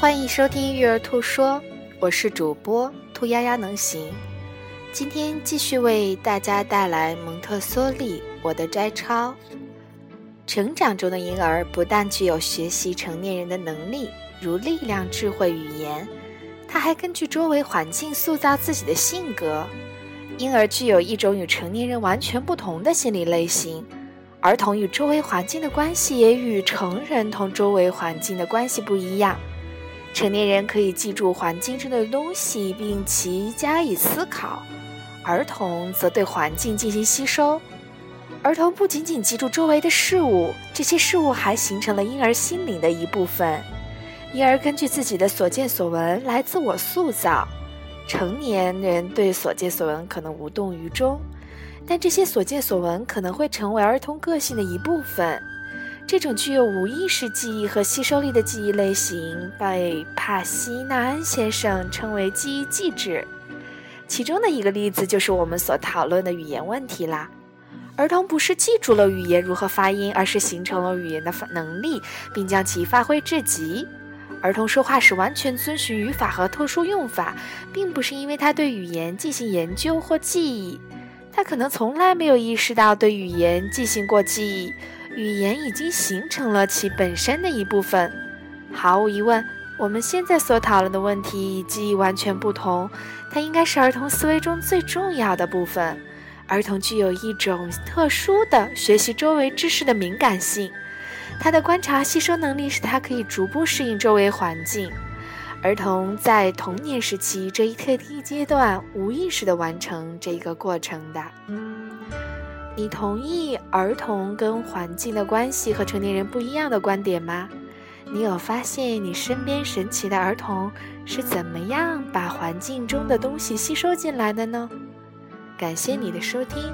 欢迎收听育儿兔说，我是主播兔丫丫能行。今天继续为大家带来蒙特梭利我的摘抄。成长中的婴儿不但具有学习成年人的能力，如力量、智慧、语言，他还根据周围环境塑造自己的性格。婴儿具有一种与成年人完全不同的心理类型。儿童与周围环境的关系也与成人同周围环境的关系不一样。成年人可以记住环境中的东西并其加以思考，儿童则对环境进行吸收。儿童不仅仅记住周围的事物，这些事物还形成了婴儿心灵的一部分。婴儿根据自己的所见所闻来自我塑造，成年人对所见所闻可能无动于衷，但这些所见所闻可能会成为儿童个性的一部分。这种具有无意识记忆和吸收力的记忆类型被帕西纳恩先生称为记忆机制。其中的一个例子就是我们所讨论的语言问题啦。儿童不是记住了语言如何发音，而是形成了语言的能力，并将其发挥至极。儿童说话时完全遵循语法和特殊用法，并不是因为他对语言进行研究或记忆，他可能从来没有意识到对语言进行过记忆。语言已经形成了其本身的一部分。毫无疑问，我们现在所讨论的问题与记忆完全不同。它应该是儿童思维中最重要的部分。儿童具有一种特殊的学习周围知识的敏感性，他的观察吸收能力使他可以逐步适应周围环境。儿童在童年时期这一特定阶段无意识地完成这一个过程的。你同意儿童跟环境的关系和成年人不一样的观点吗？你有发现你身边神奇的儿童是怎么样把环境中的东西吸收进来的呢？感谢你的收听。